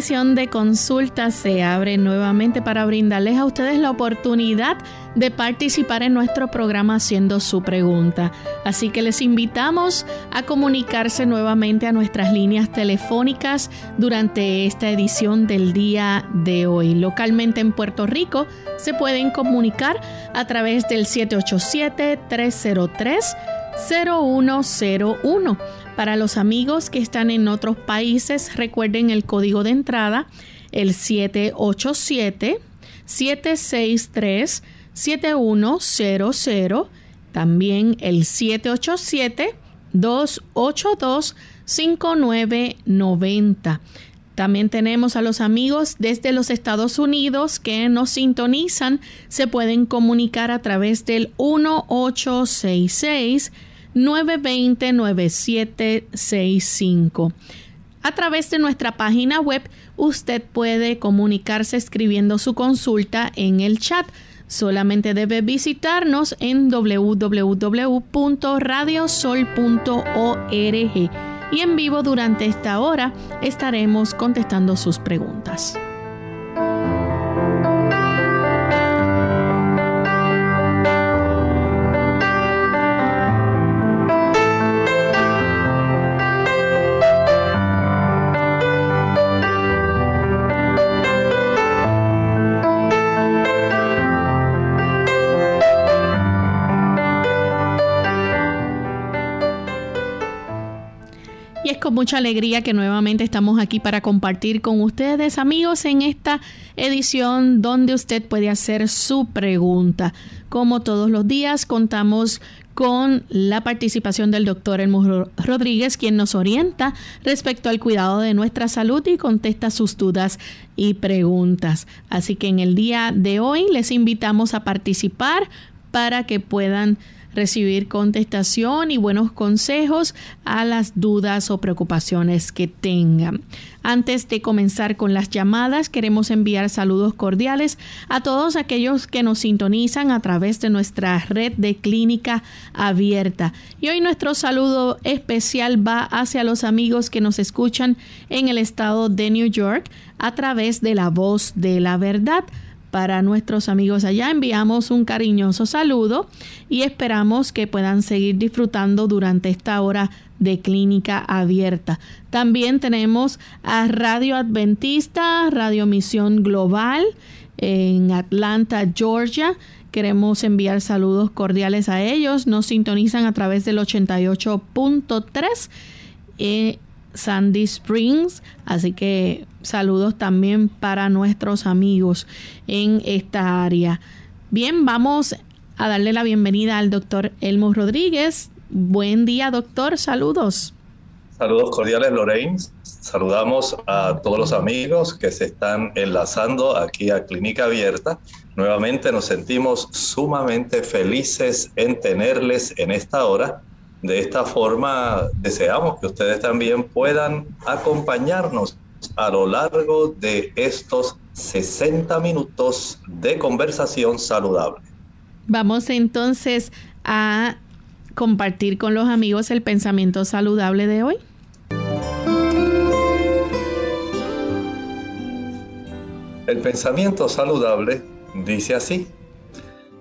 De consulta se abre nuevamente para brindarles a ustedes la oportunidad de participar en nuestro programa haciendo su pregunta. Así que les invitamos a comunicarse nuevamente a nuestras líneas telefónicas durante esta edición del día de hoy. Localmente en Puerto Rico se pueden comunicar a través del 787 303 0101 para los amigos que están en otros países, recuerden el código de entrada, el 787-763-7100, también el 787-282-5990. También tenemos a los amigos desde los Estados Unidos que nos sintonizan. Se pueden comunicar a través del 1866 920-9765. A través de nuestra página web, usted puede comunicarse escribiendo su consulta en el chat. Solamente debe visitarnos en www.radiosol.org y en vivo durante esta hora estaremos contestando sus preguntas. Con mucha alegría que nuevamente estamos aquí para compartir con ustedes, amigos, en esta edición donde usted puede hacer su pregunta. Como todos los días, contamos con la participación del doctor Elmo Rodríguez, quien nos orienta respecto al cuidado de nuestra salud y contesta sus dudas y preguntas. Así que en el día de hoy les invitamos a participar para que puedan recibir contestación y buenos consejos a las dudas o preocupaciones que tengan. Antes de comenzar con las llamadas, queremos enviar saludos cordiales a todos aquellos que nos sintonizan a través de nuestra red de clínica abierta. Y hoy nuestro saludo especial va hacia los amigos que nos escuchan en el estado de New York a través de la voz de la verdad. Para nuestros amigos allá enviamos un cariñoso saludo y esperamos que puedan seguir disfrutando durante esta hora de clínica abierta. También tenemos a Radio Adventista, Radio Misión Global en Atlanta, Georgia. Queremos enviar saludos cordiales a ellos. Nos sintonizan a través del 88.3. Sandy Springs. Así que saludos también para nuestros amigos en esta área. Bien, vamos a darle la bienvenida al doctor Elmo Rodríguez. Buen día, doctor. Saludos. Saludos cordiales, Lorraine. Saludamos a todos los amigos que se están enlazando aquí a Clínica Abierta. Nuevamente nos sentimos sumamente felices en tenerles en esta hora de esta forma, deseamos que ustedes también puedan acompañarnos a lo largo de estos 60 minutos de conversación saludable. Vamos entonces a compartir con los amigos el pensamiento saludable de hoy. El pensamiento saludable dice así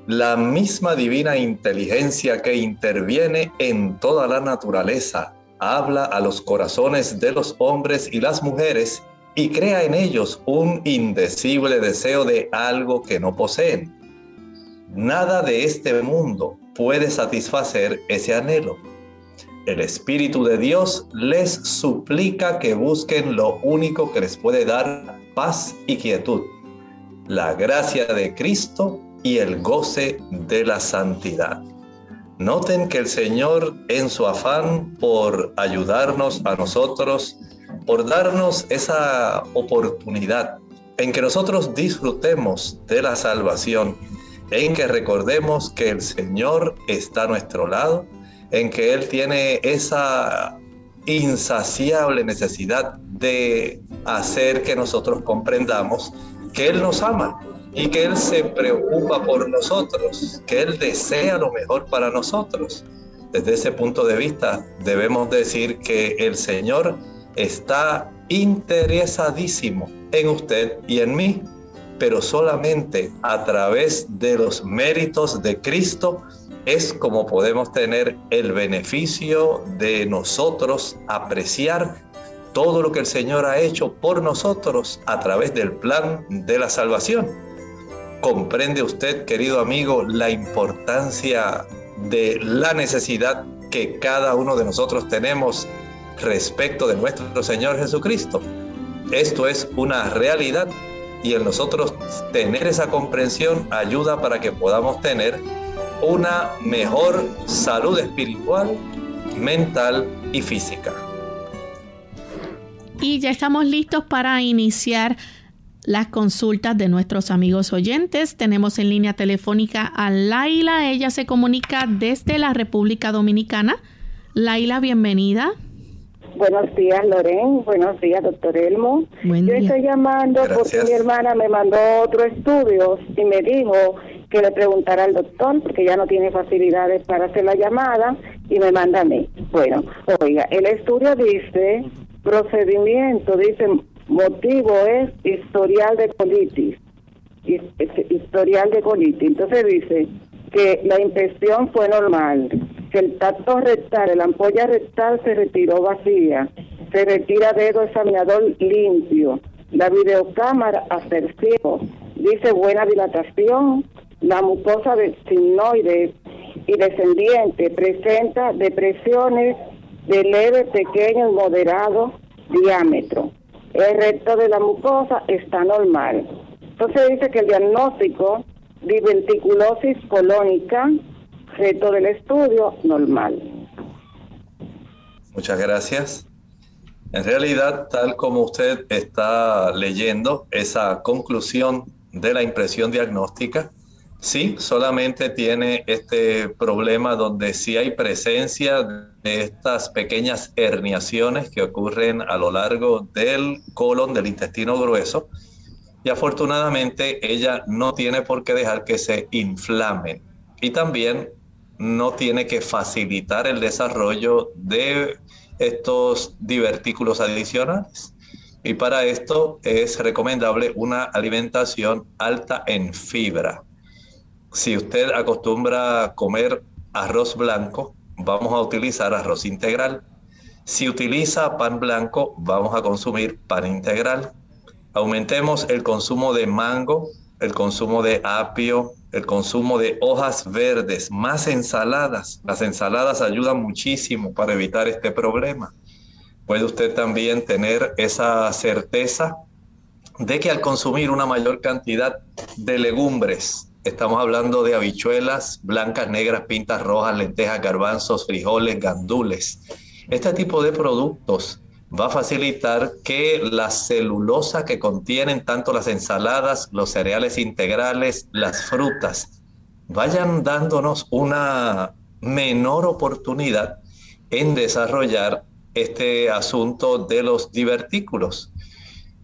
la misma divina inteligencia que interviene en toda la naturaleza, habla a los corazones de los hombres y las mujeres y crea en ellos un indecible deseo de algo que no poseen. Nada de este mundo puede satisfacer ese anhelo. El Espíritu de Dios les suplica que busquen lo único que les puede dar paz y quietud, la gracia de Cristo y el goce de la santidad. Noten que el Señor en su afán por ayudarnos a nosotros, por darnos esa oportunidad en que nosotros disfrutemos de la salvación, en que recordemos que el Señor está a nuestro lado, en que Él tiene esa insaciable necesidad de hacer que nosotros comprendamos que Él nos ama y que Él se preocupa por nosotros, que Él desea lo mejor para nosotros. Desde ese punto de vista debemos decir que el Señor está interesadísimo en usted y en mí, pero solamente a través de los méritos de Cristo es como podemos tener el beneficio de nosotros apreciar todo lo que el Señor ha hecho por nosotros a través del plan de la salvación. ¿Comprende usted, querido amigo, la importancia de la necesidad que cada uno de nosotros tenemos respecto de nuestro Señor Jesucristo? Esto es una realidad y en nosotros tener esa comprensión ayuda para que podamos tener una mejor salud espiritual, mental y física. Y ya estamos listos para iniciar las consultas de nuestros amigos oyentes. Tenemos en línea telefónica a Laila. Ella se comunica desde la República Dominicana. Laila, bienvenida. Buenos días, Loren. Buenos días, doctor Elmo. Yo estoy llamando porque mi hermana me mandó otro estudio y me dijo que le preguntara al doctor porque ya no tiene facilidades para hacer la llamada y me manda a mí. Bueno, oiga, el estudio dice procedimiento, dice Motivo es historial de colitis. Historial de colitis. Entonces dice que la infección fue normal, que el tacto rectal, la ampolla rectal se retiró vacía, se retira dedo examinador limpio, la videocámara ciego, dice buena dilatación, la mucosa de signoide y descendiente presenta depresiones de leve, pequeño y moderado diámetro el resto de la mucosa está normal. Entonces dice que el diagnóstico diverticulosis colónica, reto del estudio, normal. Muchas gracias. En realidad, tal como usted está leyendo esa conclusión de la impresión diagnóstica, Sí, solamente tiene este problema donde sí hay presencia de estas pequeñas herniaciones que ocurren a lo largo del colon, del intestino grueso. Y afortunadamente ella no tiene por qué dejar que se inflamen. Y también no tiene que facilitar el desarrollo de estos divertículos adicionales. Y para esto es recomendable una alimentación alta en fibra si usted acostumbra comer arroz blanco, vamos a utilizar arroz integral. Si utiliza pan blanco, vamos a consumir pan integral. Aumentemos el consumo de mango, el consumo de apio, el consumo de hojas verdes, más ensaladas. Las ensaladas ayudan muchísimo para evitar este problema. Puede usted también tener esa certeza de que al consumir una mayor cantidad de legumbres, Estamos hablando de habichuelas blancas, negras, pintas rojas, lentejas, garbanzos, frijoles, gandules. Este tipo de productos va a facilitar que la celulosa que contienen tanto las ensaladas, los cereales integrales, las frutas, vayan dándonos una menor oportunidad en desarrollar este asunto de los divertículos.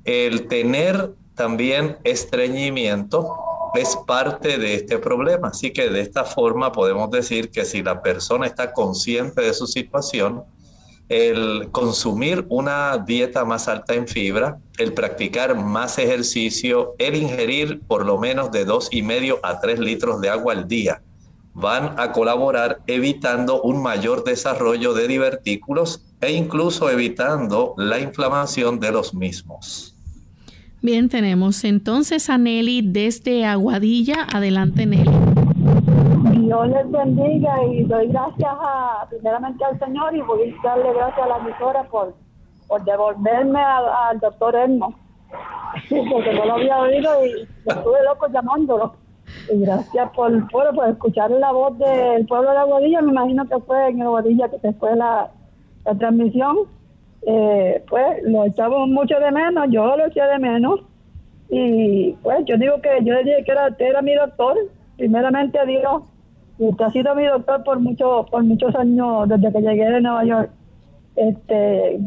El tener también estreñimiento es parte de este problema. Así que de esta forma podemos decir que si la persona está consciente de su situación, el consumir una dieta más alta en fibra, el practicar más ejercicio, el ingerir por lo menos de dos y medio a tres litros de agua al día, van a colaborar evitando un mayor desarrollo de divertículos e incluso evitando la inflamación de los mismos. Bien, tenemos entonces a Nelly desde Aguadilla. Adelante, Nelly. Dios les bendiga y doy gracias a, primeramente al Señor y voy a darle gracias a la emisora por, por devolverme al doctor Elmo. porque no lo había oído y estuve loco llamándolo. Y gracias por, por, escuchar la voz del pueblo de Aguadilla. Me imagino que fue en Aguadilla que se fue la, la transmisión. Eh, pues lo echamos mucho de menos, yo lo eché de menos. Y pues yo digo que yo dije que era, era mi doctor, primeramente Dios, y usted ha sido mi doctor por muchos por muchos años desde que llegué de Nueva York. Este,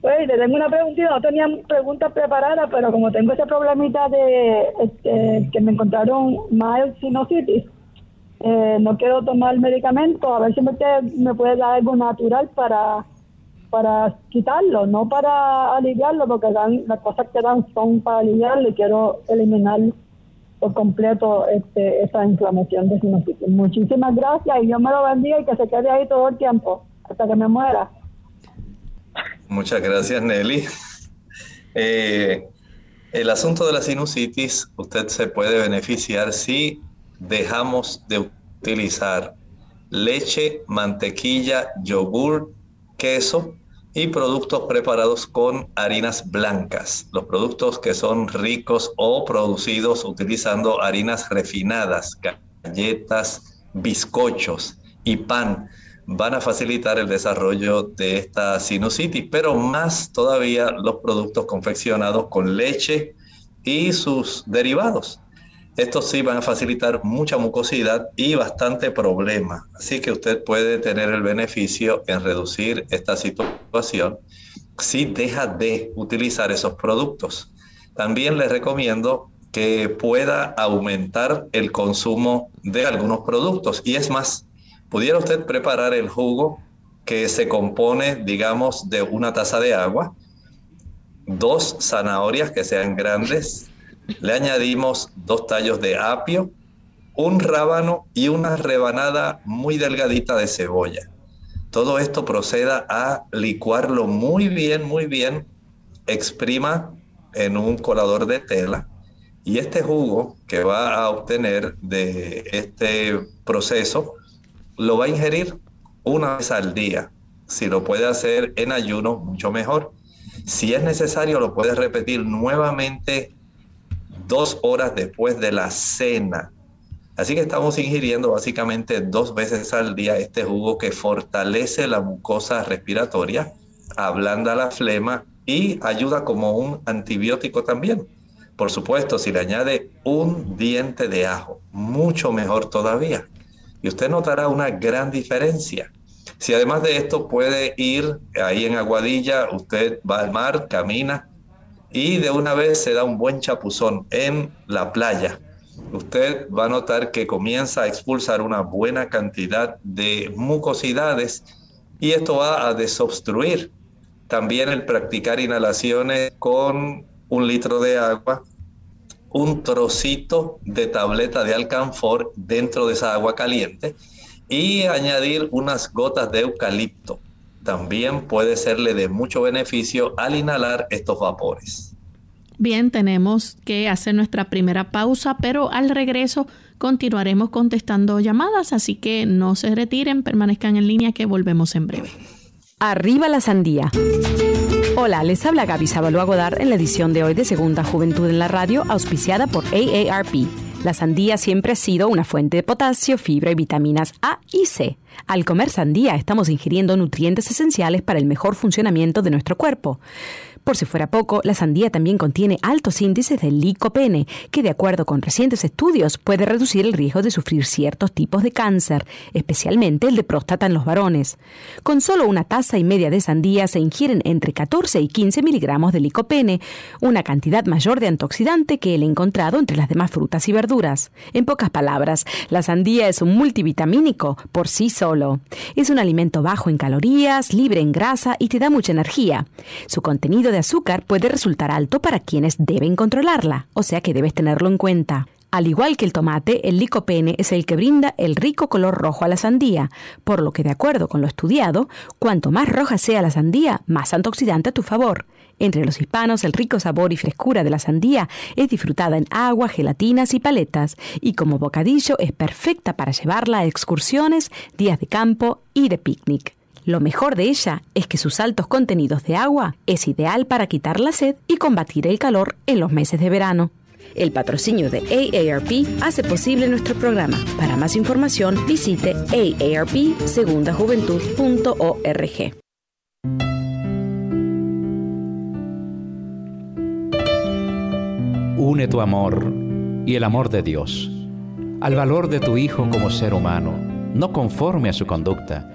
pues le tengo una preguntita, no tenía preguntas preparadas, pero como tengo ese problemita de este, que me encontraron mild sinusitis, eh, no quiero tomar medicamento, a ver si usted me puede dar algo natural para para quitarlo, no para aliviarlo, porque dan, las cosas que dan son para aliviarlo y quiero eliminar por completo este, esa inflamación de sinusitis. Muchísimas gracias y Dios me lo bendiga y que se quede ahí todo el tiempo, hasta que me muera. Muchas gracias, Nelly. Eh, el asunto de la sinusitis, usted se puede beneficiar si dejamos de utilizar leche, mantequilla, yogur, queso y productos preparados con harinas blancas, los productos que son ricos o producidos utilizando harinas refinadas, galletas, bizcochos y pan van a facilitar el desarrollo de esta sinusitis, pero más todavía los productos confeccionados con leche y sus derivados. Estos sí van a facilitar mucha mucosidad y bastante problema. Así que usted puede tener el beneficio en reducir esta situación si deja de utilizar esos productos. También le recomiendo que pueda aumentar el consumo de algunos productos. Y es más, pudiera usted preparar el jugo que se compone, digamos, de una taza de agua, dos zanahorias que sean grandes, le añadimos dos tallos de apio, un rábano y una rebanada muy delgadita de cebolla. Todo esto proceda a licuarlo muy bien, muy bien. Exprima en un colador de tela y este jugo que va a obtener de este proceso lo va a ingerir una vez al día. Si lo puede hacer en ayuno, mucho mejor. Si es necesario, lo puede repetir nuevamente dos horas después de la cena. Así que estamos ingiriendo básicamente dos veces al día este jugo que fortalece la mucosa respiratoria, ablanda la flema y ayuda como un antibiótico también. Por supuesto, si le añade un diente de ajo, mucho mejor todavía. Y usted notará una gran diferencia. Si además de esto puede ir ahí en Aguadilla, usted va al mar, camina, y de una vez se da un buen chapuzón en la playa. Usted va a notar que comienza a expulsar una buena cantidad de mucosidades y esto va a desobstruir. También el practicar inhalaciones con un litro de agua, un trocito de tableta de alcanfor dentro de esa agua caliente y añadir unas gotas de eucalipto también puede serle de mucho beneficio al inhalar estos vapores. Bien, tenemos que hacer nuestra primera pausa, pero al regreso continuaremos contestando llamadas, así que no se retiren, permanezcan en línea que volvemos en breve. Arriba la sandía. Hola, les habla Gaby Sabalua Godard en la edición de hoy de Segunda Juventud en la Radio, auspiciada por AARP. La sandía siempre ha sido una fuente de potasio, fibra y vitaminas A y C. Al comer sandía estamos ingiriendo nutrientes esenciales para el mejor funcionamiento de nuestro cuerpo. Por si fuera poco, la sandía también contiene altos índices de licopene, que de acuerdo con recientes estudios puede reducir el riesgo de sufrir ciertos tipos de cáncer, especialmente el de próstata en los varones. Con solo una taza y media de sandía se ingieren entre 14 y 15 miligramos de licopene, una cantidad mayor de antioxidante que el encontrado entre las demás frutas y verduras. En pocas palabras, la sandía es un multivitamínico por sí solo. Es un alimento bajo en calorías, libre en grasa y te da mucha energía. Su contenido de azúcar puede resultar alto para quienes deben controlarla, o sea que debes tenerlo en cuenta. Al igual que el tomate, el licopene es el que brinda el rico color rojo a la sandía, por lo que de acuerdo con lo estudiado, cuanto más roja sea la sandía, más antioxidante a tu favor. Entre los hispanos, el rico sabor y frescura de la sandía es disfrutada en agua, gelatinas y paletas, y como bocadillo es perfecta para llevarla a excursiones, días de campo y de picnic. Lo mejor de ella es que sus altos contenidos de agua es ideal para quitar la sed y combatir el calor en los meses de verano. El patrocinio de AARP hace posible nuestro programa. Para más información visite aarpsegundajuventud.org. Une tu amor y el amor de Dios al valor de tu hijo como ser humano, no conforme a su conducta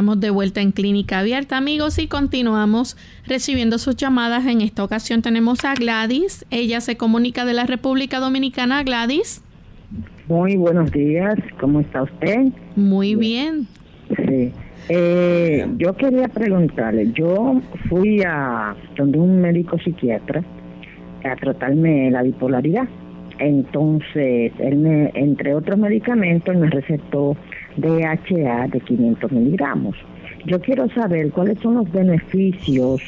Estamos de vuelta en Clínica Abierta, amigos, y continuamos recibiendo sus llamadas. En esta ocasión tenemos a Gladys. Ella se comunica de la República Dominicana. Gladys. Muy buenos días. ¿Cómo está usted? Muy bien. Sí. Eh, yo quería preguntarle, yo fui a donde un médico psiquiatra a tratarme la bipolaridad. Entonces, él me, entre otros medicamentos, me recetó DHA de 500 miligramos. Yo quiero saber cuáles son los beneficios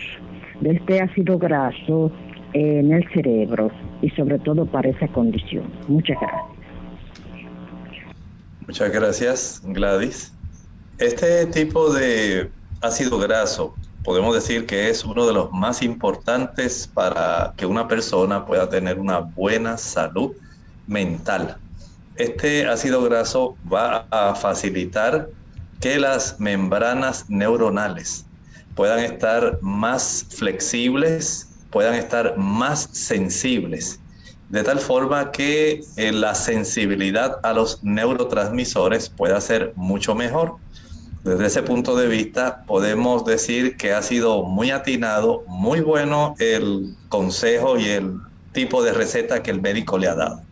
de este ácido graso en el cerebro y sobre todo para esa condición. Muchas gracias. Muchas gracias, Gladys. Este tipo de ácido graso podemos decir que es uno de los más importantes para que una persona pueda tener una buena salud mental. Este ácido graso va a facilitar que las membranas neuronales puedan estar más flexibles, puedan estar más sensibles, de tal forma que eh, la sensibilidad a los neurotransmisores pueda ser mucho mejor. Desde ese punto de vista, podemos decir que ha sido muy atinado, muy bueno el consejo y el tipo de receta que el médico le ha dado.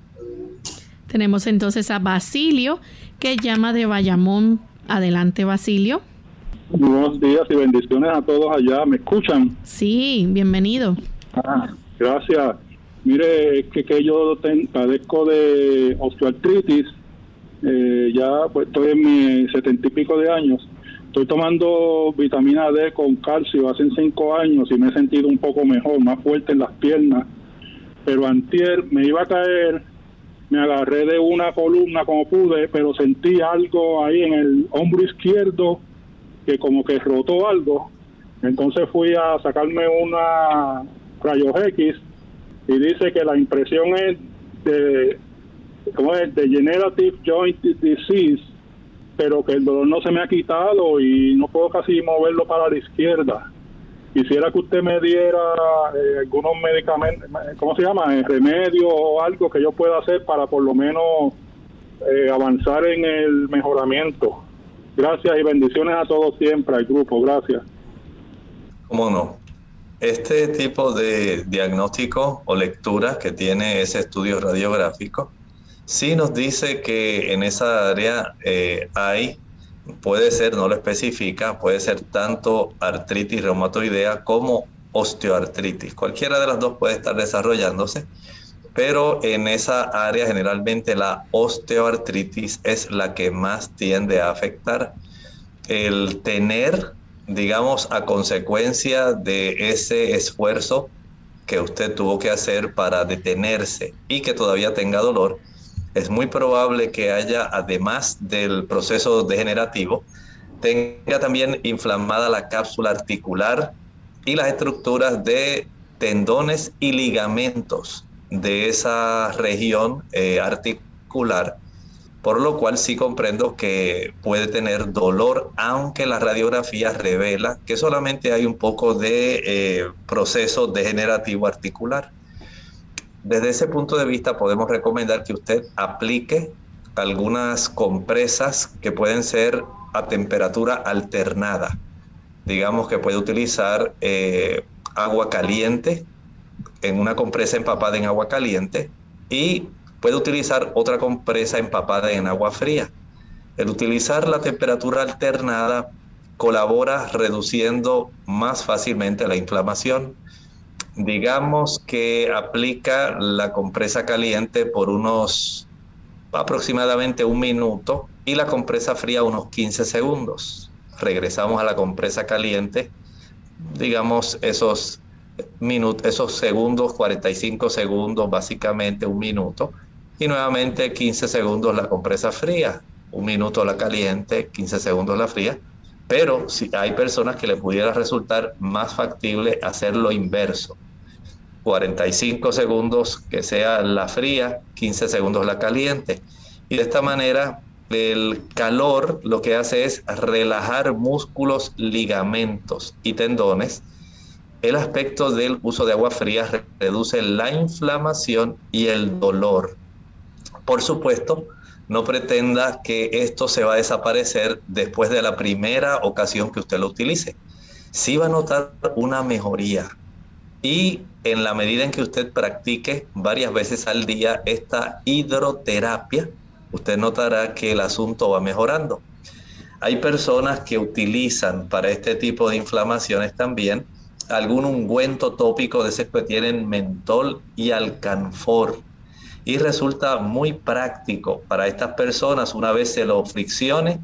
Tenemos entonces a Basilio, que llama de Bayamón. Adelante, Basilio. Buenos días y bendiciones a todos allá. ¿Me escuchan? Sí, bienvenido. Ah, gracias. Mire, que, que yo padezco de osteoartritis. Eh, ya pues, estoy en mis setenta y pico de años. Estoy tomando vitamina D con calcio hace cinco años y me he sentido un poco mejor, más fuerte en las piernas. Pero antier me iba a caer me agarré de una columna como pude, pero sentí algo ahí en el hombro izquierdo que como que rotó algo. Entonces fui a sacarme una rayos X y dice que la impresión es de, ¿cómo es? Degenerative Joint Disease, pero que el dolor no se me ha quitado y no puedo casi moverlo para la izquierda. Quisiera que usted me diera eh, algunos medicamentos, ¿cómo se llama? Eh, Remedio o algo que yo pueda hacer para por lo menos eh, avanzar en el mejoramiento. Gracias y bendiciones a todos siempre, al grupo. Gracias. ¿Cómo no? Este tipo de diagnóstico o lectura que tiene ese estudio radiográfico, sí nos dice que en esa área hay puede ser, no lo especifica, puede ser tanto artritis reumatoidea como osteoartritis. Cualquiera de las dos puede estar desarrollándose, pero en esa área generalmente la osteoartritis es la que más tiende a afectar. El tener, digamos, a consecuencia de ese esfuerzo que usted tuvo que hacer para detenerse y que todavía tenga dolor, es muy probable que haya, además del proceso degenerativo, tenga también inflamada la cápsula articular y las estructuras de tendones y ligamentos de esa región eh, articular, por lo cual sí comprendo que puede tener dolor, aunque la radiografía revela que solamente hay un poco de eh, proceso degenerativo articular. Desde ese punto de vista podemos recomendar que usted aplique algunas compresas que pueden ser a temperatura alternada. Digamos que puede utilizar eh, agua caliente en una compresa empapada en agua caliente y puede utilizar otra compresa empapada en agua fría. El utilizar la temperatura alternada colabora reduciendo más fácilmente la inflamación digamos que aplica la compresa caliente por unos aproximadamente un minuto y la compresa fría unos 15 segundos. Regresamos a la compresa caliente, digamos esos minutos, esos segundos, 45 segundos, básicamente un minuto, y nuevamente 15 segundos la compresa fría, un minuto la caliente, 15 segundos la fría. Pero si hay personas que le pudiera resultar más factible hacer lo inverso. 45 segundos que sea la fría, 15 segundos la caliente. Y de esta manera el calor lo que hace es relajar músculos, ligamentos y tendones. El aspecto del uso de agua fría reduce la inflamación y el dolor. Por supuesto, no pretenda que esto se va a desaparecer después de la primera ocasión que usted lo utilice. Sí va a notar una mejoría. Y en la medida en que usted practique varias veces al día esta hidroterapia, usted notará que el asunto va mejorando. Hay personas que utilizan para este tipo de inflamaciones también algún ungüento tópico de ese que tienen mentol y alcanfor y resulta muy práctico para estas personas una vez se lo friccione,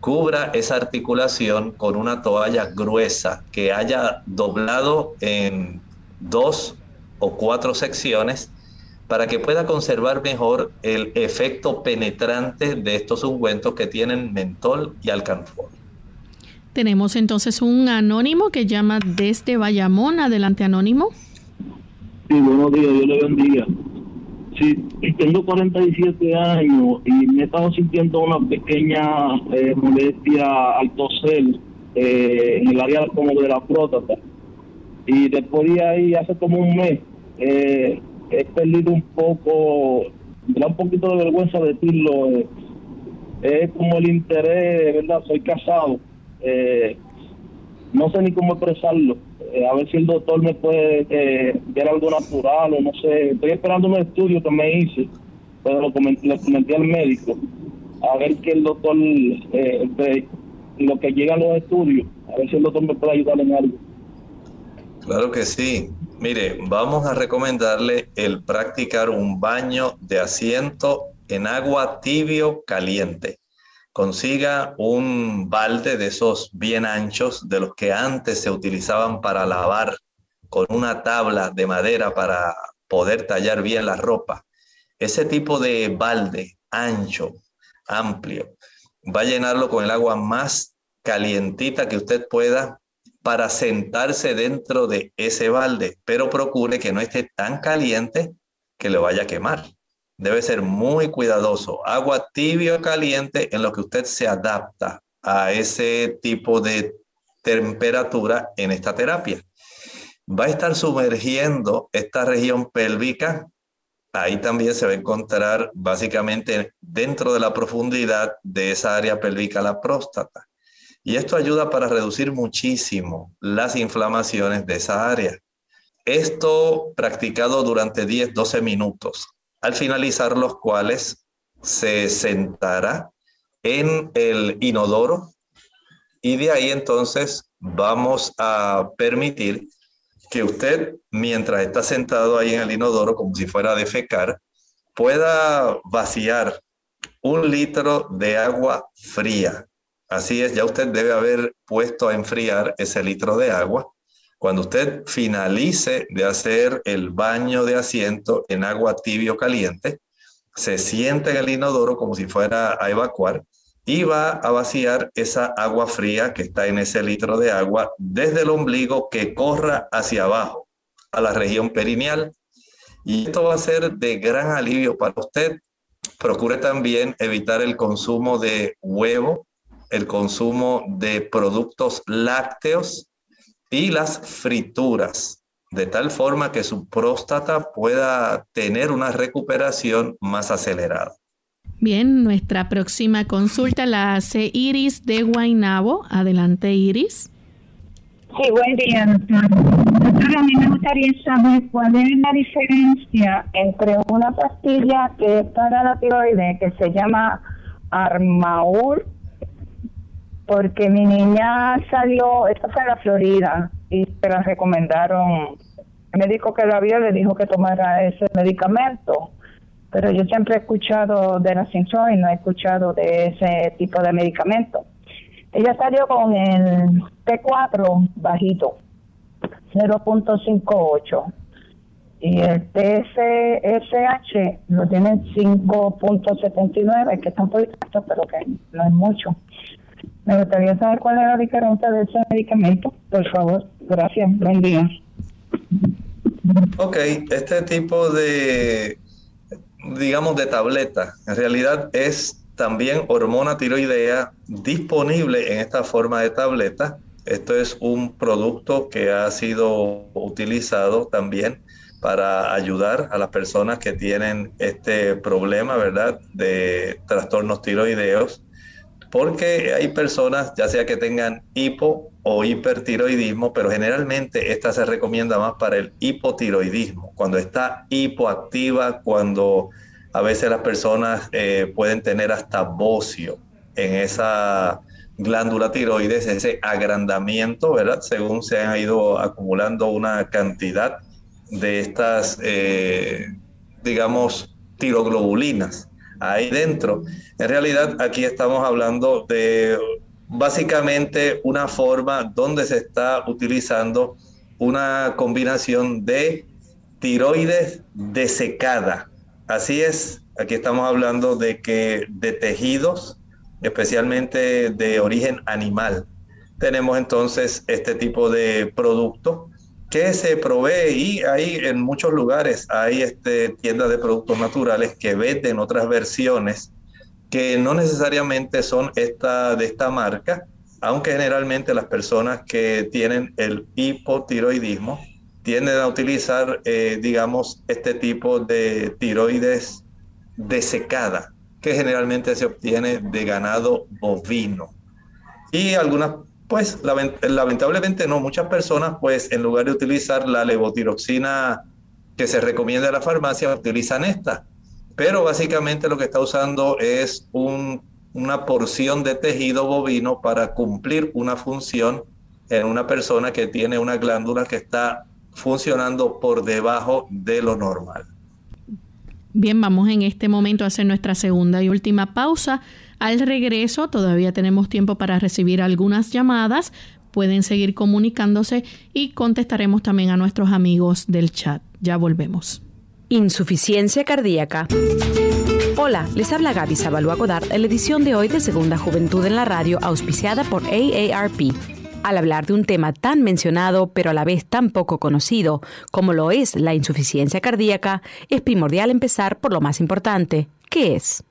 cubra esa articulación con una toalla gruesa que haya doblado en dos o cuatro secciones para que pueda conservar mejor el efecto penetrante de estos ungüentos que tienen mentol y alcanfor. Tenemos entonces un anónimo que llama desde Bayamón. Adelante, anónimo. Sí, buenos días, Dios le bendiga. Sí, tengo 47 años y me he estado sintiendo una pequeña eh, molestia al toser eh, en el área como de la próstata. Y después de ahí, hace como un mes, eh, he perdido un poco, me da un poquito de vergüenza decirlo, es como el interés, ¿verdad? Soy casado. no sé ni cómo expresarlo eh, a ver si el doctor me puede eh, ver algo natural o no sé. Estoy esperando un estudio que me hice, pero lo comenté, al médico, a ver que el doctor, eh, lo que llega a los estudios, a ver si el doctor me puede ayudar en algo. Claro que sí. Mire, vamos a recomendarle el practicar un baño de asiento en agua tibio caliente consiga un balde de esos bien anchos, de los que antes se utilizaban para lavar con una tabla de madera para poder tallar bien la ropa. Ese tipo de balde ancho, amplio, va a llenarlo con el agua más calientita que usted pueda para sentarse dentro de ese balde, pero procure que no esté tan caliente que le vaya a quemar debe ser muy cuidadoso. Agua tibio o caliente en lo que usted se adapta a ese tipo de temperatura en esta terapia. va a estar sumergiendo esta región pélvica. Ahí también se va a encontrar básicamente dentro de la profundidad de esa área pélvica la próstata. Y esto ayuda para reducir muchísimo las inflamaciones de esa área. Esto practicado durante 10, 12 minutos, al finalizar los cuales se sentará en el inodoro y de ahí entonces vamos a permitir que usted, mientras está sentado ahí en el inodoro, como si fuera a defecar, pueda vaciar un litro de agua fría. Así es, ya usted debe haber puesto a enfriar ese litro de agua. Cuando usted finalice de hacer el baño de asiento en agua tibio caliente, se siente en el inodoro como si fuera a evacuar y va a vaciar esa agua fría que está en ese litro de agua desde el ombligo que corra hacia abajo a la región perineal. Y esto va a ser de gran alivio para usted. Procure también evitar el consumo de huevo, el consumo de productos lácteos y las frituras, de tal forma que su próstata pueda tener una recuperación más acelerada. Bien, nuestra próxima consulta la hace Iris de Guainabo. Adelante, Iris. Sí, buen día, doctor. Doctor, a mí me gustaría saber cuál es la diferencia entre una pastilla que es para la tiroides, que se llama Armaur, porque mi niña salió, esta fue en la Florida, y se la recomendaron. El médico que la vio le dijo que tomara ese medicamento pero yo siempre he escuchado de la y no he escuchado de ese tipo de medicamento. Ella salió con el T4 bajito, 0.58. Y el TSH lo tiene 5.79, que está un poquito pero que no es mucho. Me gustaría saber cuál es la diferencia de ese medicamento, por favor. Gracias, buen día. Ok, este tipo de digamos, de tableta. En realidad es también hormona tiroidea disponible en esta forma de tableta. Esto es un producto que ha sido utilizado también para ayudar a las personas que tienen este problema, ¿verdad?, de trastornos tiroideos porque hay personas, ya sea que tengan hipo o hipertiroidismo, pero generalmente esta se recomienda más para el hipotiroidismo, cuando está hipoactiva, cuando a veces las personas eh, pueden tener hasta bocio en esa glándula tiroides, ese agrandamiento, ¿verdad? Según se han ido acumulando una cantidad de estas, eh, digamos, tiroglobulinas ahí dentro. En realidad aquí estamos hablando de básicamente una forma donde se está utilizando una combinación de tiroides desecada. Así es, aquí estamos hablando de que de tejidos, especialmente de origen animal. Tenemos entonces este tipo de producto que se provee y hay en muchos lugares hay este, tiendas de productos naturales que venden otras versiones que no necesariamente son esta, de esta marca, aunque generalmente las personas que tienen el hipotiroidismo tienden a utilizar, eh, digamos, este tipo de tiroides desecada, que generalmente se obtiene de ganado bovino. Y algunas pues lamentablemente no, muchas personas pues en lugar de utilizar la levotiroxina que se recomienda en la farmacia, utilizan esta. Pero básicamente lo que está usando es una porción de tejido bovino para cumplir una función en una persona que tiene una glándula que está funcionando por debajo de lo normal. Bien, vamos en este momento a hacer nuestra segunda y última pausa. Al regreso todavía tenemos tiempo para recibir algunas llamadas. Pueden seguir comunicándose y contestaremos también a nuestros amigos del chat. Ya volvemos. Insuficiencia cardíaca. Hola, les habla Gaby Sabalua Godard en la edición de hoy de Segunda Juventud en la Radio, auspiciada por AARP. Al hablar de un tema tan mencionado, pero a la vez tan poco conocido como lo es la insuficiencia cardíaca, es primordial empezar por lo más importante, ¿qué es?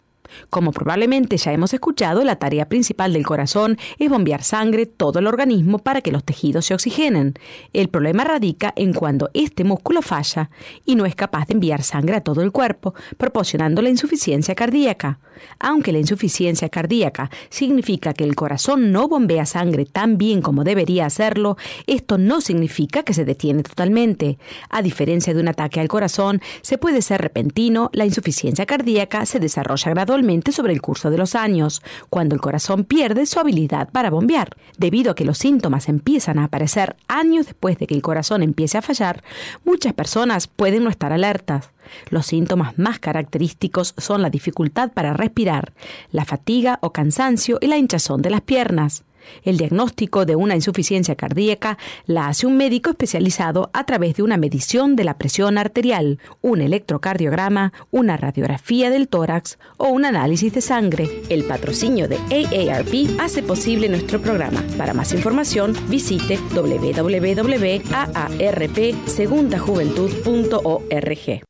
Como probablemente ya hemos escuchado, la tarea principal del corazón es bombear sangre todo el organismo para que los tejidos se oxigenen. El problema radica en cuando este músculo falla y no es capaz de enviar sangre a todo el cuerpo, proporcionando la insuficiencia cardíaca. Aunque la insuficiencia cardíaca significa que el corazón no bombea sangre tan bien como debería hacerlo, esto no significa que se detiene totalmente. A diferencia de un ataque al corazón, se puede ser repentino, la insuficiencia cardíaca se desarrolla gradualmente sobre el curso de los años, cuando el corazón pierde su habilidad para bombear. Debido a que los síntomas empiezan a aparecer años después de que el corazón empiece a fallar, muchas personas pueden no estar alertas. Los síntomas más característicos son la dificultad para respirar, la fatiga o cansancio y la hinchazón de las piernas. El diagnóstico de una insuficiencia cardíaca la hace un médico especializado a través de una medición de la presión arterial, un electrocardiograma, una radiografía del tórax o un análisis de sangre. El patrocinio de AARP hace posible nuestro programa. Para más información, visite www.aarpsegundajuventud.org.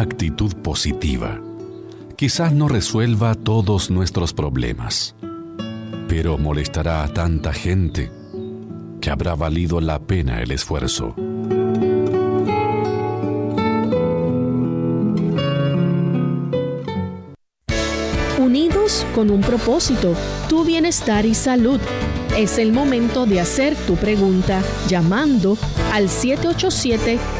Actitud positiva quizás no resuelva todos nuestros problemas, pero molestará a tanta gente que habrá valido la pena el esfuerzo. Unidos con un propósito, tu bienestar y salud. Es el momento de hacer tu pregunta llamando al 787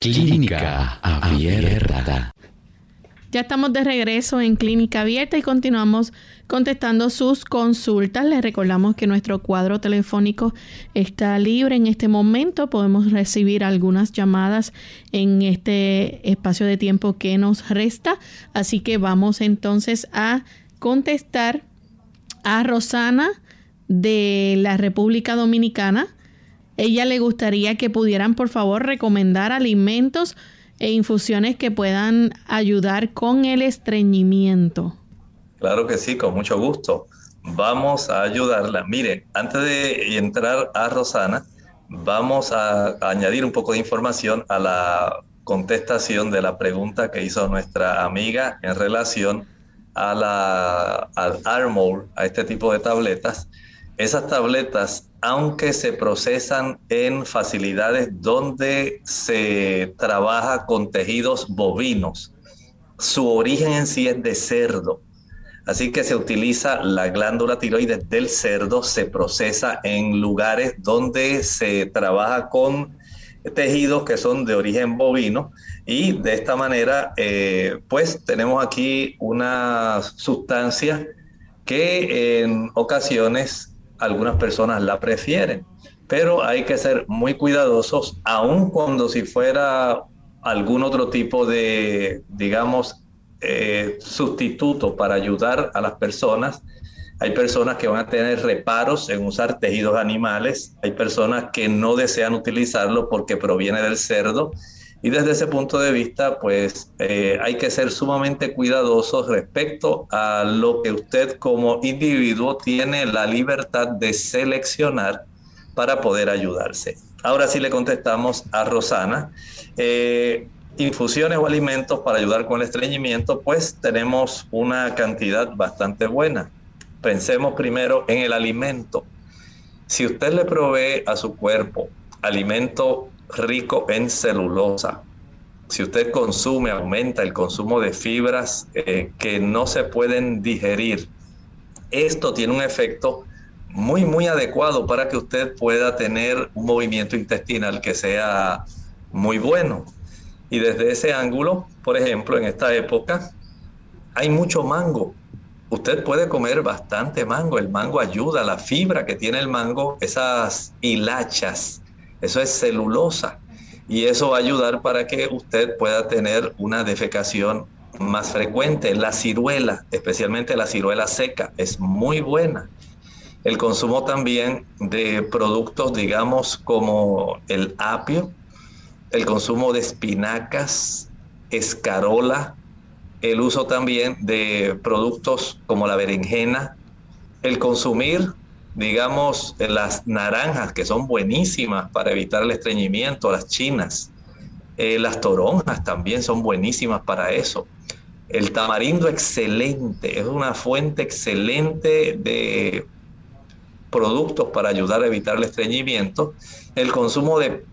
Clínica Abierta. Ya estamos de regreso en Clínica Abierta y continuamos contestando sus consultas. Les recordamos que nuestro cuadro telefónico está libre en este momento. Podemos recibir algunas llamadas en este espacio de tiempo que nos resta. Así que vamos entonces a contestar a Rosana de la República Dominicana ella le gustaría que pudieran, por favor, recomendar alimentos e infusiones que puedan ayudar con el estreñimiento. Claro que sí, con mucho gusto. Vamos a ayudarla. Mire, antes de entrar a Rosana, vamos a añadir un poco de información a la contestación de la pregunta que hizo nuestra amiga en relación a la, al Armor, a este tipo de tabletas. Esas tabletas, aunque se procesan en facilidades donde se trabaja con tejidos bovinos, su origen en sí es de cerdo. Así que se utiliza la glándula tiroides del cerdo, se procesa en lugares donde se trabaja con tejidos que son de origen bovino y de esta manera eh, pues tenemos aquí una sustancia que en ocasiones algunas personas la prefieren, pero hay que ser muy cuidadosos, aun cuando si fuera algún otro tipo de, digamos, eh, sustituto para ayudar a las personas. Hay personas que van a tener reparos en usar tejidos animales, hay personas que no desean utilizarlo porque proviene del cerdo y desde ese punto de vista, pues eh, hay que ser sumamente cuidadosos respecto a lo que usted como individuo tiene la libertad de seleccionar para poder ayudarse. Ahora sí le contestamos a Rosana. Eh, infusiones o alimentos para ayudar con el estreñimiento, pues tenemos una cantidad bastante buena. Pensemos primero en el alimento. Si usted le provee a su cuerpo alimento rico en celulosa. Si usted consume, aumenta el consumo de fibras eh, que no se pueden digerir. Esto tiene un efecto muy, muy adecuado para que usted pueda tener un movimiento intestinal que sea muy bueno. Y desde ese ángulo, por ejemplo, en esta época, hay mucho mango. Usted puede comer bastante mango. El mango ayuda, la fibra que tiene el mango, esas hilachas Eso es celulosa. Y eso va a ayudar para que usted pueda tener una defecación más frecuente. La ciruela, especialmente la ciruela seca, es muy buena. El consumo también de productos, digamos, como el apio, el consumo de espinacas, escarola, el uso también de productos como la berenjena, el consumir, digamos, las naranjas, que son buenísimas para evitar el estreñimiento, las chinas, eh, las toronjas también son buenísimas para eso. El tamarindo excelente, es una fuente excelente de productos para ayudar a evitar el estreñimiento. El consumo de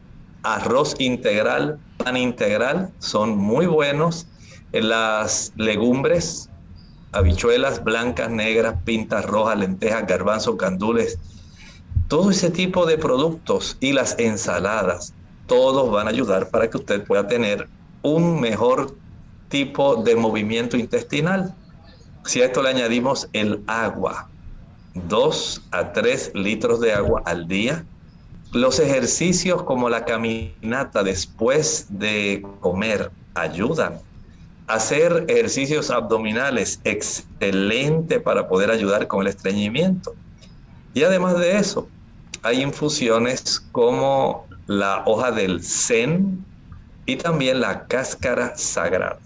arroz integral, pan integral, son muy buenos. Las legumbres, habichuelas blancas, negras, pintas rojas, lentejas, garbanzos, gandules, todo ese tipo de productos y las ensaladas, todos van a ayudar para que usted pueda tener un mejor tipo de movimiento intestinal. Si a esto le añadimos el agua, 2 a 3 litros de agua al día, los ejercicios como la caminata después de comer ayudan. Hacer ejercicios abdominales, excelente para poder ayudar con el estreñimiento. Y además de eso, hay infusiones como la hoja del zen y también la cáscara sagrada.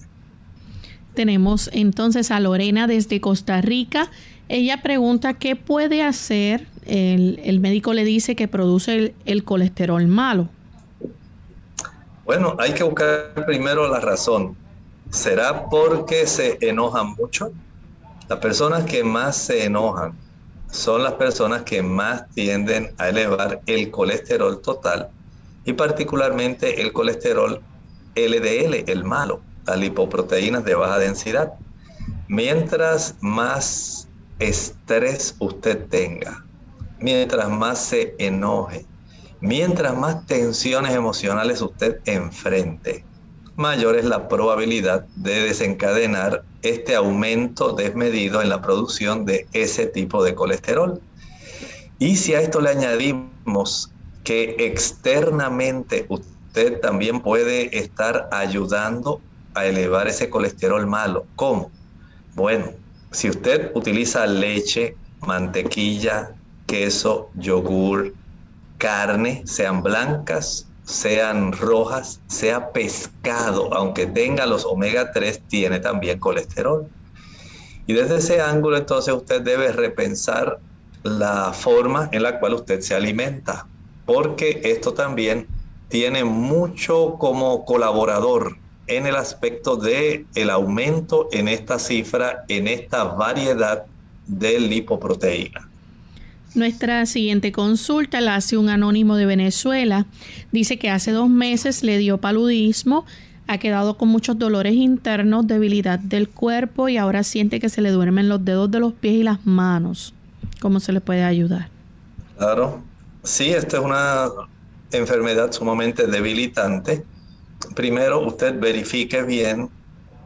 Tenemos entonces a Lorena desde Costa Rica. Ella pregunta qué puede hacer. El, médico le dice que produce el, colesterol malo. Bueno, hay que buscar primero la razón. ¿Será porque se enojan mucho? Las personas que más se enojan son las personas que más tienden a elevar el colesterol total y particularmente el colesterol LDL, el malo lipoproteínas de baja densidad. Mientras más estrés usted tenga, mientras más se enoje, mientras más tensiones emocionales usted enfrente, mayor es la probabilidad de desencadenar este aumento desmedido en la producción de ese tipo de colesterol. Y si a esto le añadimos que externamente usted también puede estar ayudando a elevar ese colesterol malo. ¿Cómo? Bueno, si usted utiliza leche, mantequilla, queso, yogur, carne, sean blancas, sean rojas, sea pescado, aunque tenga los omega 3, tiene también colesterol. Y desde ese ángulo entonces usted debe repensar la forma en la cual usted se alimenta, porque esto también tiene mucho como colaborador en el aspecto de el aumento en esta cifra, en esta variedad de lipoproteína. Nuestra siguiente consulta la hace un anónimo de Venezuela. Dice que hace dos meses le dio paludismo, ha quedado con muchos dolores internos, debilidad del cuerpo y ahora siente que se le duermen los dedos de los pies y las manos. ¿Cómo se le puede ayudar? Claro, sí, esta es una enfermedad sumamente debilitante primero usted verifique bien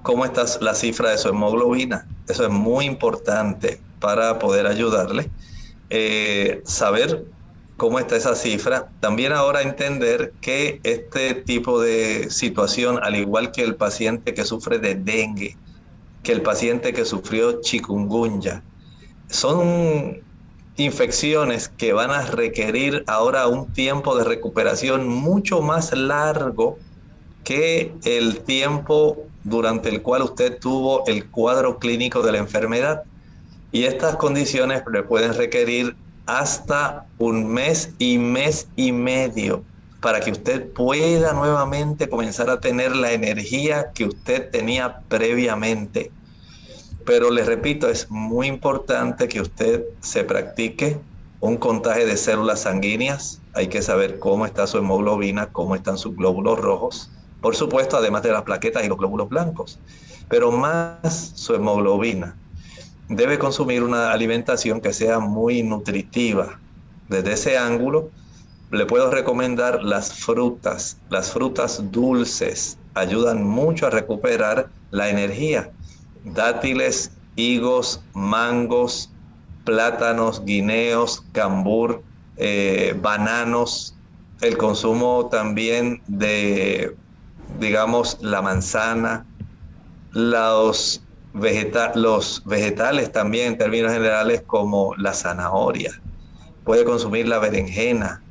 cómo está la cifra de su hemoglobina. Eso es muy importante para poder ayudarle. Eh, saber cómo está esa cifra. También ahora entender que este tipo de situación, al igual que el paciente que sufre de dengue, que el paciente que sufrió chikungunya, son infecciones que van a requerir ahora un tiempo de recuperación mucho más largo que el tiempo durante el cual usted tuvo el cuadro clínico de la enfermedad. Y estas condiciones le pueden requerir hasta un mes y mes y medio para que usted pueda nuevamente comenzar a tener la energía que usted tenía previamente. Pero les repito, es muy importante que usted se practique un contaje de células sanguíneas. Hay que saber cómo está su hemoglobina, cómo están sus glóbulos rojos por supuesto, además de las plaquetas y los glóbulos blancos, pero más su hemoglobina. Debe consumir una alimentación que sea muy nutritiva. Desde ese ángulo, le puedo recomendar las frutas. Las frutas dulces ayudan mucho a recuperar la energía. Dátiles, higos, mangos, plátanos, guineos, cambur, eh, bananos, el consumo también de, digamos, la manzana, los, los vegetales también en términos generales como la zanahoria. Puede consumir la berenjena,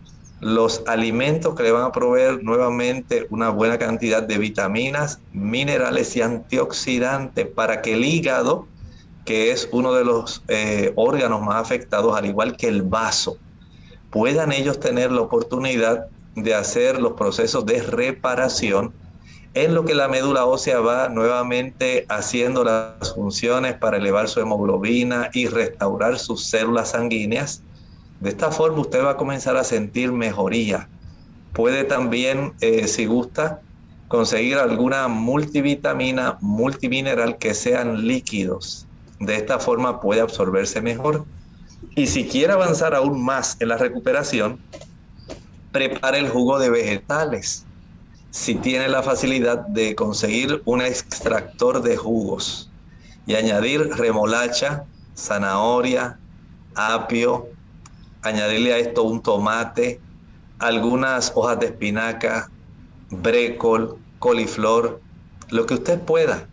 los alimentos que le van a proveer nuevamente una buena cantidad de vitaminas, minerales y antioxidantes para que el hígado, que es uno de los eh, órganos más afectados, al igual que el vaso, puedan ellos tener la oportunidad de hacer los procesos de reparación en lo que la médula ósea va nuevamente haciendo las funciones para elevar su hemoglobina y restaurar sus células sanguíneas de esta forma usted va a comenzar a sentir mejoría. Puede también, eh, si gusta, conseguir alguna multivitamina, multimineral que sean líquidos. De esta forma puede absorberse mejor. Y si quiere avanzar aún más en la recuperación, prepare el jugo de vegetales. Si tiene la facilidad de conseguir un extractor de jugos y añadir remolacha, zanahoria, apio, añadirle a esto un tomate, algunas hojas de espinaca, brécol, coliflor, lo que usted pueda.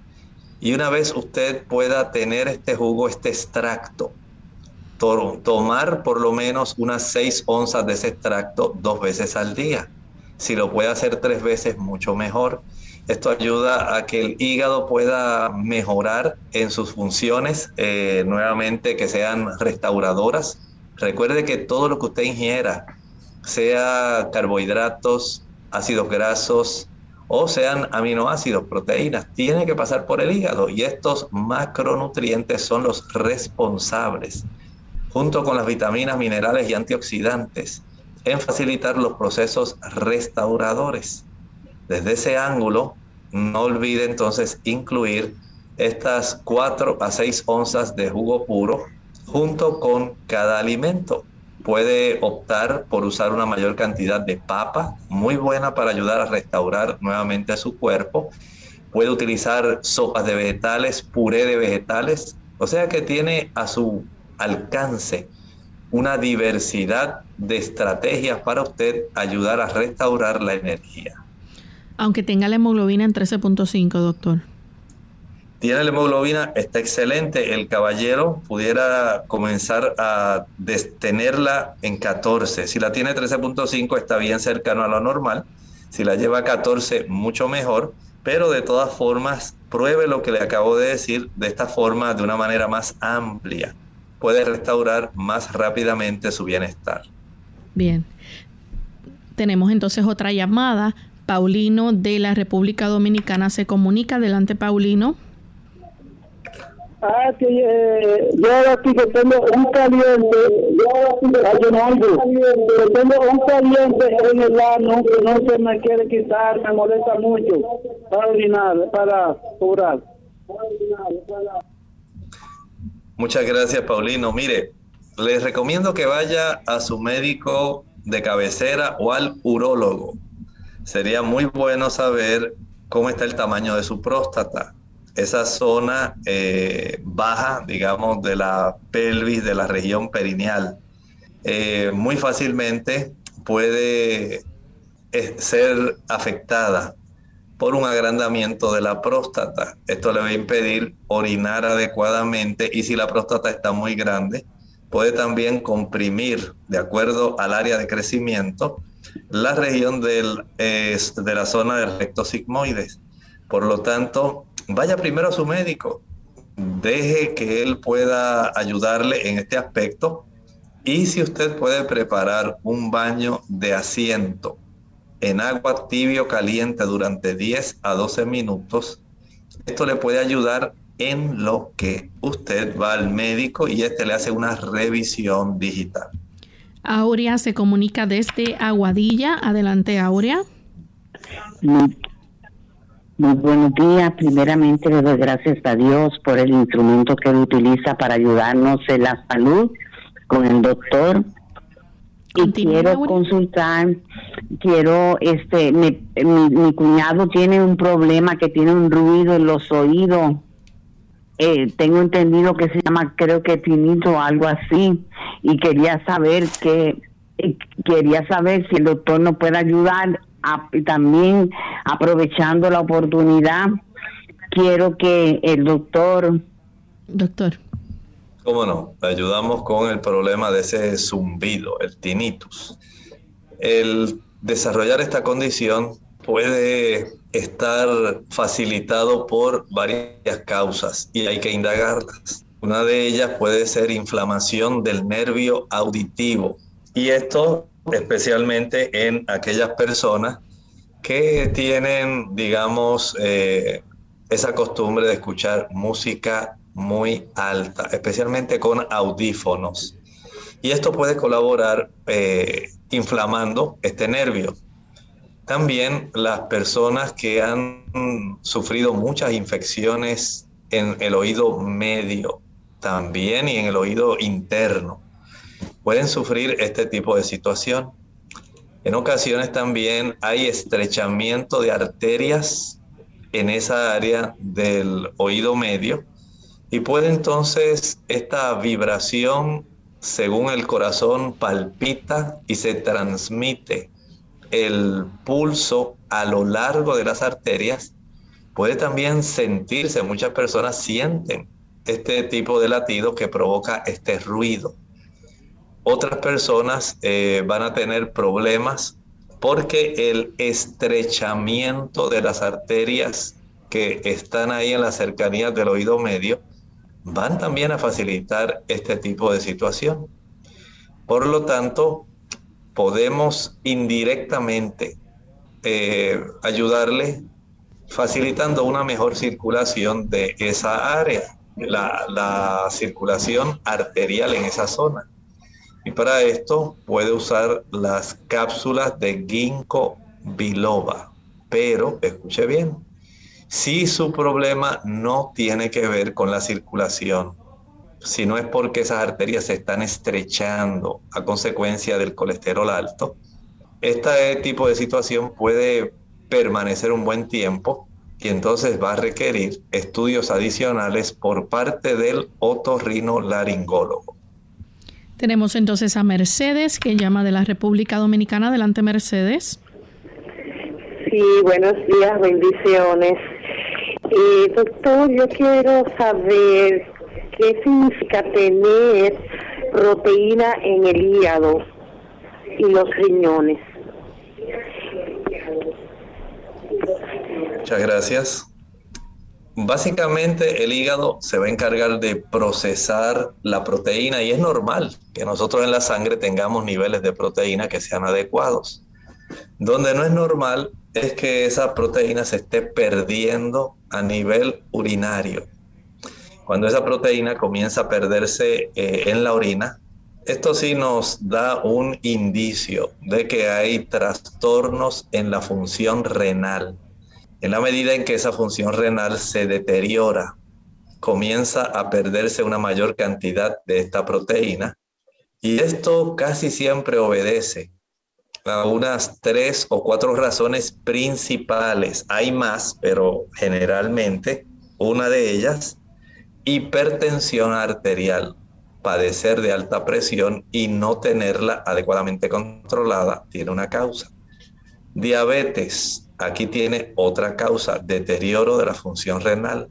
Y una vez usted pueda tener este jugo, este extracto, tomar por lo menos unas 6 onzas de ese extracto dos veces al día. Si lo puede hacer tres veces, mucho mejor. Esto ayuda a que el hígado pueda mejorar en sus funciones, eh, nuevamente que sean restauradoras, Recuerde que todo lo que usted ingiera, sea carbohidratos, ácidos grasos o sean aminoácidos, proteínas, tiene que pasar por el hígado y estos macronutrientes son los responsables, junto con las vitaminas, minerales y antioxidantes, en facilitar los procesos restauradores. Desde ese ángulo, no olvide entonces incluir estas 4 a 6 onzas de jugo puro junto con cada alimento. Puede optar por usar una mayor cantidad de papa, muy buena para ayudar a restaurar nuevamente su cuerpo. Puede utilizar sopas de vegetales, puré de vegetales, o sea que tiene a su alcance una diversidad de estrategias para usted ayudar a restaurar la energía. Aunque tenga la hemoglobina en 13.5, doctor tiene la hemoglobina, está excelente. El caballero pudiera comenzar a tenerla en 14. Si la tiene 13.5 está bien cercano a lo normal. Si la lleva a 14, mucho mejor. Pero de todas formas, pruebe lo que le acabo de decir de esta forma, de una manera más amplia. Puede restaurar más rápidamente su bienestar. Bien. Tenemos entonces otra llamada. Paulino de la República Dominicana se comunica. Adelante, Paulino. Ah, que eh, yo aquí que tengo un caliente, yo que tengo un caliente en el ano que no se me quiere quitar, me molesta mucho para orinar, para curar. Muchas gracias, Paulino. Mire, les recomiendo que vaya a su médico de cabecera o al urólogo. Sería muy bueno saber cómo está el tamaño de su próstata esa zona eh, baja, digamos, de la pelvis, de la región perineal, eh, muy fácilmente puede eh, ser afectada por un agrandamiento de la próstata. Esto le va a impedir orinar adecuadamente y si la próstata está muy grande, puede también comprimir, de acuerdo al área de crecimiento, la región del, de la zona del recto sigmoides. Por lo tanto, vaya primero a su médico, deje que él pueda ayudarle en este aspecto y si usted puede preparar un baño de asiento en agua tibio caliente durante 10 a 12 minutos, esto le puede ayudar en lo que usted va al médico y este le hace una revisión digital. Aurea se comunica desde Aguadilla. Adelante, Aurea. Muy buenos días. Primeramente le doy gracias a Dios por el instrumento que él utiliza para ayudarnos en la salud con el doctor. Y quiero consultar, quiero, este, mi, mi, cuñado tiene un problema que tiene un ruido en los oídos. Eh, tengo entendido que se llama, creo que tinito o algo así. Y quería saber qué, quería saber si el doctor nos puede ayudar y también aprovechando la oportunidad, quiero que el doctor... Doctor. ¿Cómo no? Ayudamos con el problema de ese zumbido, el tinnitus. El desarrollar esta condición puede estar facilitado por varias causas y hay que indagarlas. Una de ellas puede ser inflamación del nervio auditivo y esto especialmente en aquellas personas que tienen, digamos, eh, esa costumbre de escuchar música muy alta, especialmente con audífonos. Y esto puede colaborar eh, inflamando este nervio. También las personas que han sufrido muchas infecciones en el oído medio, también y en el oído interno, pueden sufrir este tipo de situación. En ocasiones también hay estrechamiento de arterias en esa área del oído medio y puede entonces esta vibración, según el corazón palpita y se transmite el pulso a lo largo de las arterias, puede también sentirse, muchas personas sienten este tipo de latido que provoca este ruido. Otras personas eh, van a tener problemas porque el estrechamiento de las arterias que están ahí en la cercanía del oído medio van también a facilitar este tipo de situación. Por lo tanto, podemos indirectamente eh, ayudarle facilitando una mejor circulación de esa área, la, la circulación arterial en esa zona. Y para esto puede usar las cápsulas de ginkgo biloba. Pero, escuche bien, si su problema no tiene que ver con la circulación, si no es porque esas arterias se están estrechando a consecuencia del colesterol alto, este tipo de situación puede permanecer un buen tiempo y entonces va a requerir estudios adicionales por parte del otorrinolaringólogo. Tenemos entonces a Mercedes, que llama de la República Dominicana. Adelante, Mercedes. Sí, buenos días, bendiciones. Eh, doctor, yo quiero saber qué significa tener proteína en el hígado y los riñones. Muchas gracias. Básicamente el hígado se va a encargar de procesar la proteína y es normal que nosotros en la sangre tengamos niveles de proteína que sean adecuados. Donde no es normal es que esa proteína se esté perdiendo a nivel urinario. Cuando esa proteína comienza a perderse eh, en la orina, esto sí nos da un indicio de que hay trastornos en la función renal en la medida en que esa función renal se deteriora, comienza a perderse una mayor cantidad de esta proteína y esto casi siempre obedece unas tres o cuatro razones principales. Hay más, pero generalmente una de ellas, hipertensión arterial, padecer de alta presión y no tenerla adecuadamente controlada tiene una causa. Diabetes, aquí tiene otra causa, deterioro de la función renal.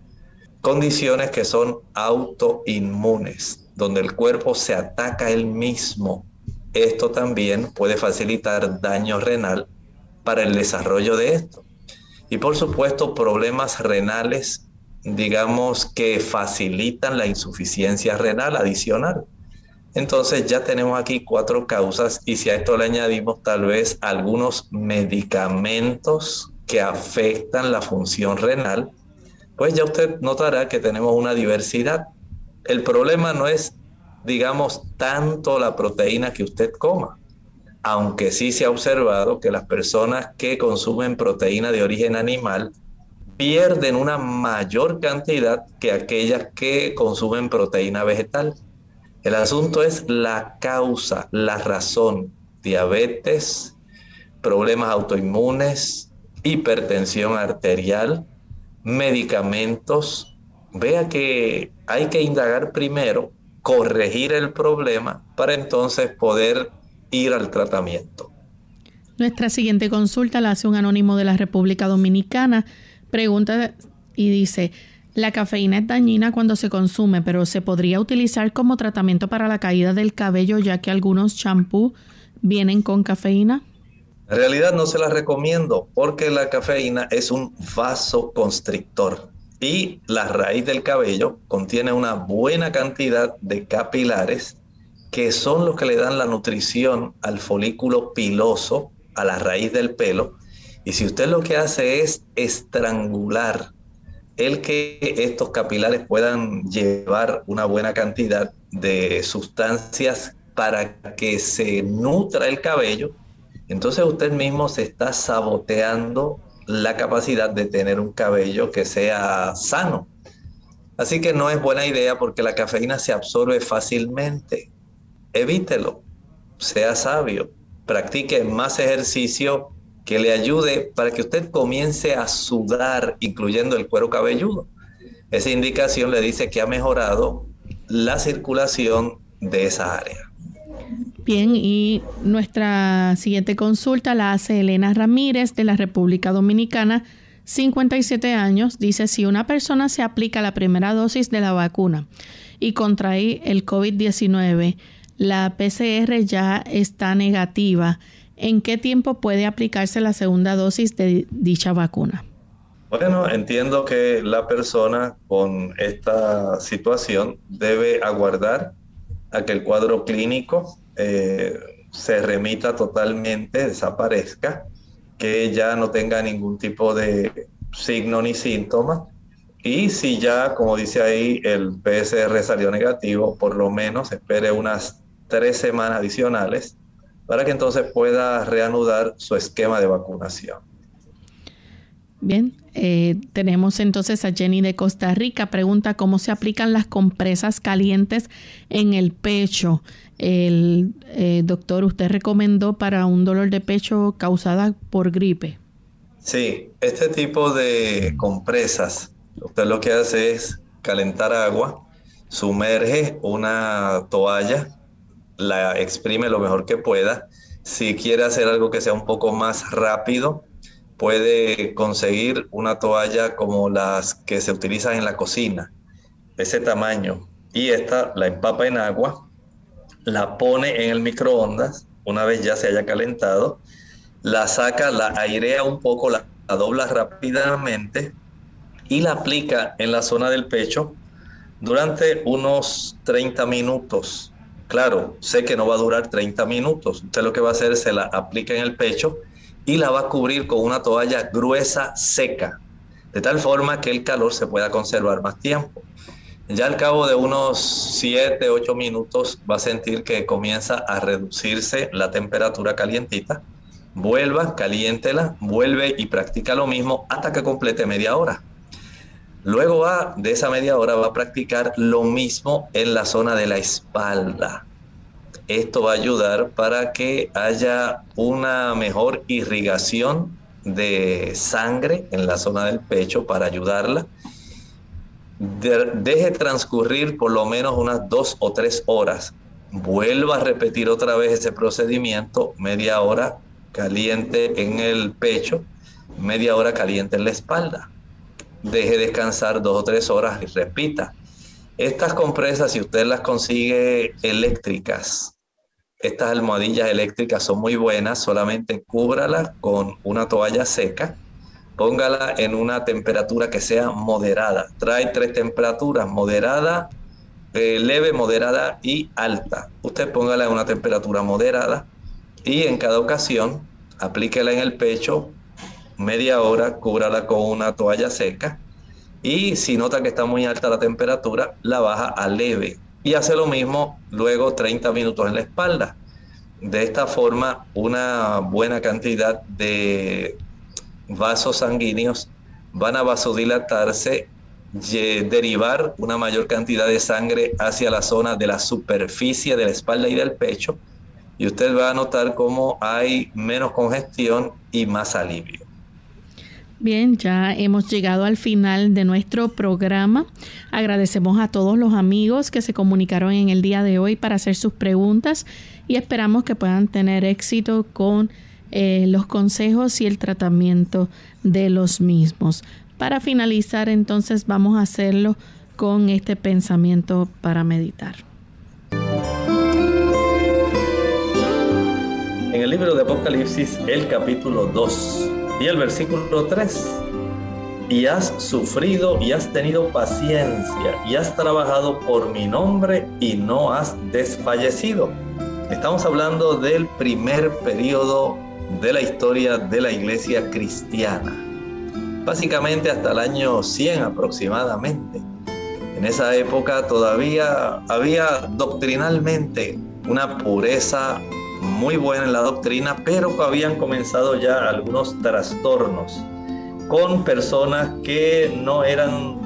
Condiciones que son autoinmunes, donde el cuerpo se ataca él mismo. Esto también puede facilitar daño renal para el desarrollo de esto. Y por supuesto, problemas renales, digamos, que facilitan la insuficiencia renal adicional. Entonces ya tenemos aquí cuatro causas y si a esto le añadimos tal vez algunos medicamentos que afectan la función renal, pues ya usted notará que tenemos una diversidad. El problema no es, digamos, tanto la proteína que usted coma, aunque sí se ha observado que las personas que consumen proteína de origen animal pierden una mayor cantidad que aquellas que consumen proteína vegetal. El asunto es la causa, la razón. Diabetes, problemas autoinmunes, hipertensión arterial, medicamentos. Vea que hay que indagar primero, corregir el problema para entonces poder ir al tratamiento. Nuestra siguiente consulta la hace un anónimo de la República Dominicana. Pregunta y dice, la cafeína es dañina cuando se consume, pero se podría utilizar como tratamiento para la caída del cabello ya que algunos champú vienen con cafeína. En realidad no se la recomiendo porque la cafeína es un vasoconstrictor y la raíz del cabello contiene una buena cantidad de capilares que son los que le dan la nutrición al folículo piloso, a la raíz del pelo. Y si usted lo que hace es estrangular el que estos capilares puedan llevar una buena cantidad de sustancias para que se nutra el cabello, entonces usted mismo se está saboteando la capacidad de tener un cabello que sea sano. Así que no es buena idea porque la cafeína se absorbe fácilmente. Evítelo, sea sabio, practique más ejercicio que le ayude para que usted comience a sudar, incluyendo el cuero cabelludo. Esa indicación le dice que ha mejorado la circulación de esa área. Bien, y nuestra siguiente consulta la hace Elena Ramírez de la República Dominicana, 57 años. Dice, si una persona se aplica la primera dosis de la vacuna y contrae el COVID-19, la PCR ya está negativa. ¿En qué tiempo puede aplicarse la segunda dosis de dicha vacuna? Bueno, entiendo que la persona con esta situación debe aguardar a que el cuadro clínico eh, se remita totalmente, desaparezca, que ya no tenga ningún tipo de signo ni síntoma. Y si ya, como dice ahí, el PCR salió negativo, por lo menos espere unas tres semanas adicionales para que entonces pueda reanudar su esquema de vacunación. Bien, eh, tenemos entonces a Jenny de Costa Rica. Pregunta cómo se aplican las compresas calientes en el pecho. El eh, doctor, usted recomendó para un dolor de pecho causada por gripe. Sí, este tipo de compresas, usted lo que hace es calentar agua, sumerge una toalla, la exprime lo mejor que pueda. Si quiere hacer algo que sea un poco más rápido, puede conseguir una toalla como las que se utilizan en la cocina, ese tamaño, y esta la empapa en agua, la pone en el microondas, una vez ya se haya calentado, la saca, la airea un poco, la, dobla rápidamente y la aplica en la zona del pecho durante unos 30 minutos. Claro, sé que no va a durar 30 minutos. Usted lo que va a hacer se la aplica en el pecho y la va a cubrir con una toalla gruesa seca, de tal forma que el calor se pueda conservar más tiempo. Ya al cabo de unos 7, 8 minutos va a sentir que comienza a reducirse la temperatura calientita. Vuelva, caliéntela, vuelve y practica lo mismo hasta que complete media hora. Luego va, de esa media hora va a practicar lo mismo en la zona de la espalda. Esto va a ayudar para que haya una mejor irrigación de sangre en la zona del pecho para ayudarla. deje transcurrir por lo menos unas dos o tres horas. Vuelva a repetir otra vez ese procedimiento, media hora caliente en el pecho, media hora caliente en la espalda. Deje descansar dos o tres horas y repita. Estas compresas, si usted las consigue eléctricas, estas almohadillas eléctricas son muy buenas, solamente cúbrala con una toalla seca, póngala en una temperatura que sea moderada. Trae tres temperaturas, moderada, eh, leve, moderada y alta. Usted póngala en una temperatura moderada y en cada ocasión aplíquela en el pecho media hora, cúbrala con una toalla seca y si nota que está muy alta la temperatura, la baja a leve y hace lo mismo luego 30 minutos en la espalda. De esta forma, una buena cantidad de vasos sanguíneos van a vasodilatarse, derivar una mayor cantidad de sangre hacia la zona de la superficie de la espalda y del pecho, y usted va a notar cómo hay menos congestión y más alivio. Bien, ya hemos llegado al final de nuestro programa. Agradecemos a todos los amigos que se comunicaron en el día de hoy para hacer sus preguntas y esperamos que puedan tener éxito con eh, los consejos y el tratamiento de los mismos. Para finalizar, entonces vamos a hacerlo con este pensamiento para meditar. En el libro de Apocalipsis, el capítulo 2 y el versículo 3. Y has sufrido y has tenido paciencia y has trabajado por mi nombre y no has desfallecido. Estamos hablando del primer periodo de la historia de la iglesia cristiana. Básicamente hasta el año 100 aproximadamente. En esa época todavía había doctrinalmente una pureza muy buena en la doctrina, pero habían comenzado ya algunos trastornos con personas que no eran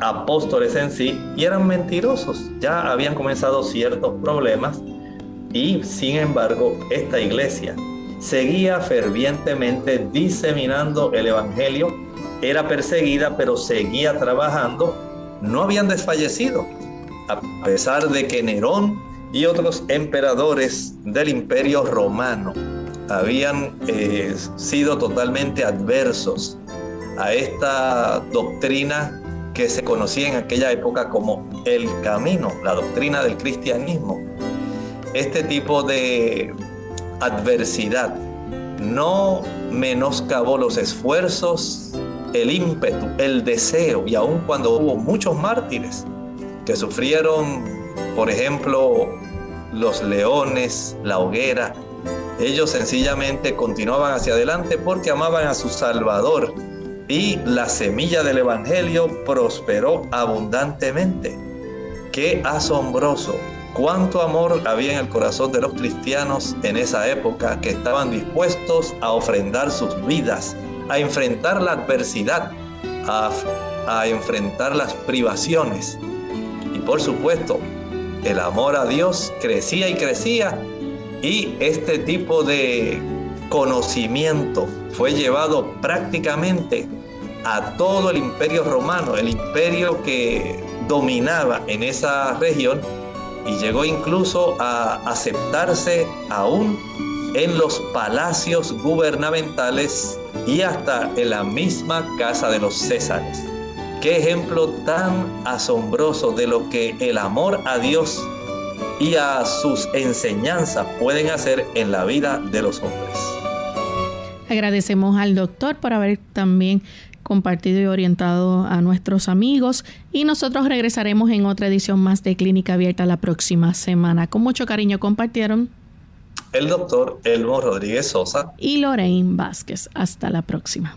apóstoles en sí y eran mentirosos. Ya habían comenzado ciertos problemas y sin embargo esta iglesia seguía fervientemente diseminando el Evangelio, era perseguida pero seguía trabajando, no habían desfallecido, a pesar de que Nerón y otros emperadores del imperio romano habían eh, sido totalmente adversos a esta doctrina que se conocía en aquella época como el camino, la doctrina del cristianismo. Este tipo de adversidad no menoscabó los esfuerzos, el ímpetu, el deseo, y aun cuando hubo muchos mártires que sufrieron, por ejemplo, los leones, la hoguera, ellos sencillamente continuaban hacia adelante porque amaban a su Salvador y la semilla del Evangelio prosperó abundantemente. Qué asombroso cuánto amor había en el corazón de los cristianos en esa época que estaban dispuestos a ofrendar sus vidas, a enfrentar la adversidad, a, enfrentar las privaciones. Y por supuesto, el amor a Dios crecía y crecía y este tipo de conocimiento fue llevado prácticamente a todo el imperio romano, el imperio que dominaba en esa región y llegó incluso a aceptarse aún en los palacios gubernamentales y hasta en la misma casa de los Césares. Qué ejemplo tan asombroso de lo que el amor a Dios y a sus enseñanzas pueden hacer en la vida de los hombres. Agradecemos al doctor por haber también compartido y orientado a nuestros amigos y nosotros regresaremos en otra edición más de Clínica Abierta la próxima semana. Con mucho cariño compartieron el doctor Elmo Rodríguez Sosa y Lorraine Vázquez. Hasta la próxima.